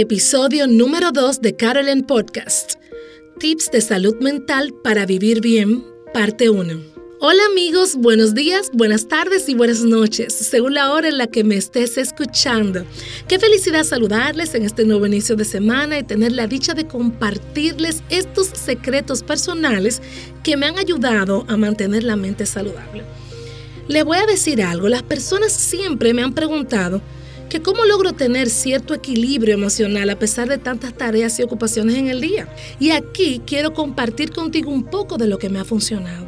Episodio número 2 de Carolyn Podcast. Tips de salud mental para vivir bien, parte 1. Hola amigos, buenos días, buenas tardes y buenas noches, según la hora en la que me estés escuchando. Qué felicidad saludarles en este nuevo inicio de semana y tener la dicha de compartirles estos secretos personales que me han ayudado a mantener la mente saludable. Les voy a decir algo, las personas siempre me han preguntado, que cómo logro tener cierto equilibrio emocional a pesar de tantas tareas y ocupaciones en el día. Y aquí quiero compartir contigo un poco de lo que me ha funcionado.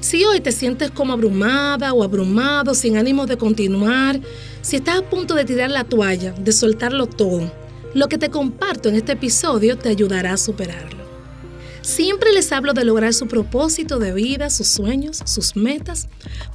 Si hoy te sientes como abrumada o abrumado, sin ánimo de continuar, si estás a punto de tirar la toalla, de soltarlo todo, lo que te comparto en este episodio te ayudará a superarlo. Siempre les hablo de lograr su propósito de vida, sus sueños, sus metas,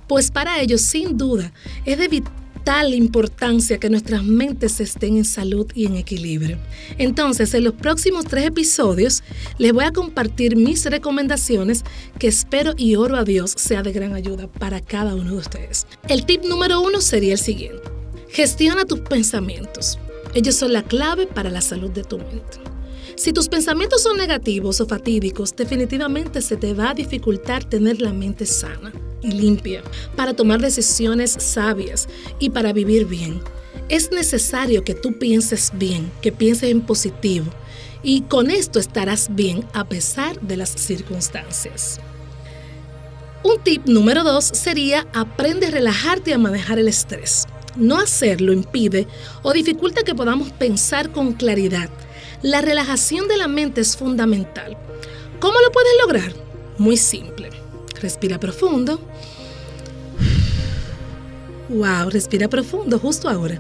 pues para ellos sin duda es de vital tal importancia que nuestras mentes estén en salud y en equilibrio. Entonces, en los próximos tres episodios les voy a compartir mis recomendaciones que espero y oro a Dios sea de gran ayuda para cada uno de ustedes. El tip número uno sería el siguiente. Gestiona tus pensamientos. Ellos son la clave para la salud de tu mente. Si tus pensamientos son negativos o fatídicos, definitivamente se te va a dificultar tener la mente sana y limpia para tomar decisiones sabias y para vivir bien. Es necesario que tú pienses bien, que pienses en positivo y con esto estarás bien a pesar de las circunstancias. Un tip número dos sería aprende a relajarte y a manejar el estrés. No hacerlo impide o dificulta que podamos pensar con claridad la relajación de la mente es fundamental. ¿Cómo lo puedes lograr? Muy simple. Respira profundo. Wow, respira profundo justo ahora.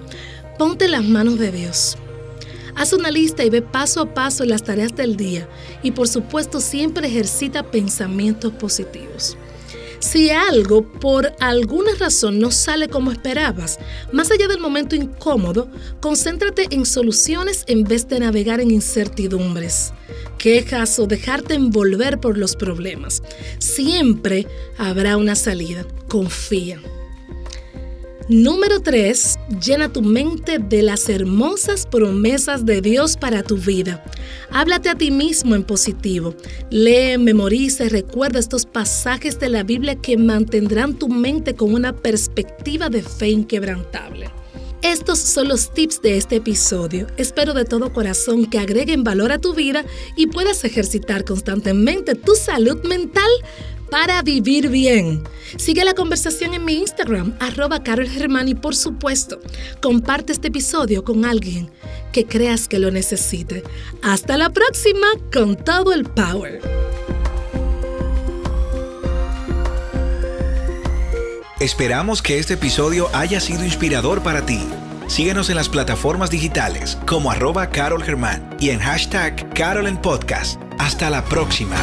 Ponte las manos de Dios. Haz una lista y ve paso a paso las tareas del día y por supuesto siempre ejercita pensamientos positivos. Si algo por alguna razón no sale como esperabas, más allá del momento incómodo, concéntrate en soluciones en vez de navegar en incertidumbres, quejas o dejarte envolver por los problemas. Siempre habrá una salida. Confía. Número 3. Llena tu mente de las hermosas promesas de Dios para tu vida. Háblate a ti mismo en positivo. Lee, memoriza y recuerda estos pasajes de la Biblia que mantendrán tu mente con una perspectiva de fe inquebrantable. Estos son los tips de este episodio. Espero de todo corazón que agreguen valor a tu vida y puedas ejercitar constantemente tu salud mental para vivir bien. Sigue la conversación en mi Instagram, arroba Carol Germán, y por supuesto, comparte este episodio con alguien que creas que lo necesite. Hasta la próxima con todo el power. Esperamos que este episodio haya sido inspirador para ti. Síguenos en las plataformas digitales como arroba Carol Germán y en hashtag Carol en Podcast. Hasta la próxima.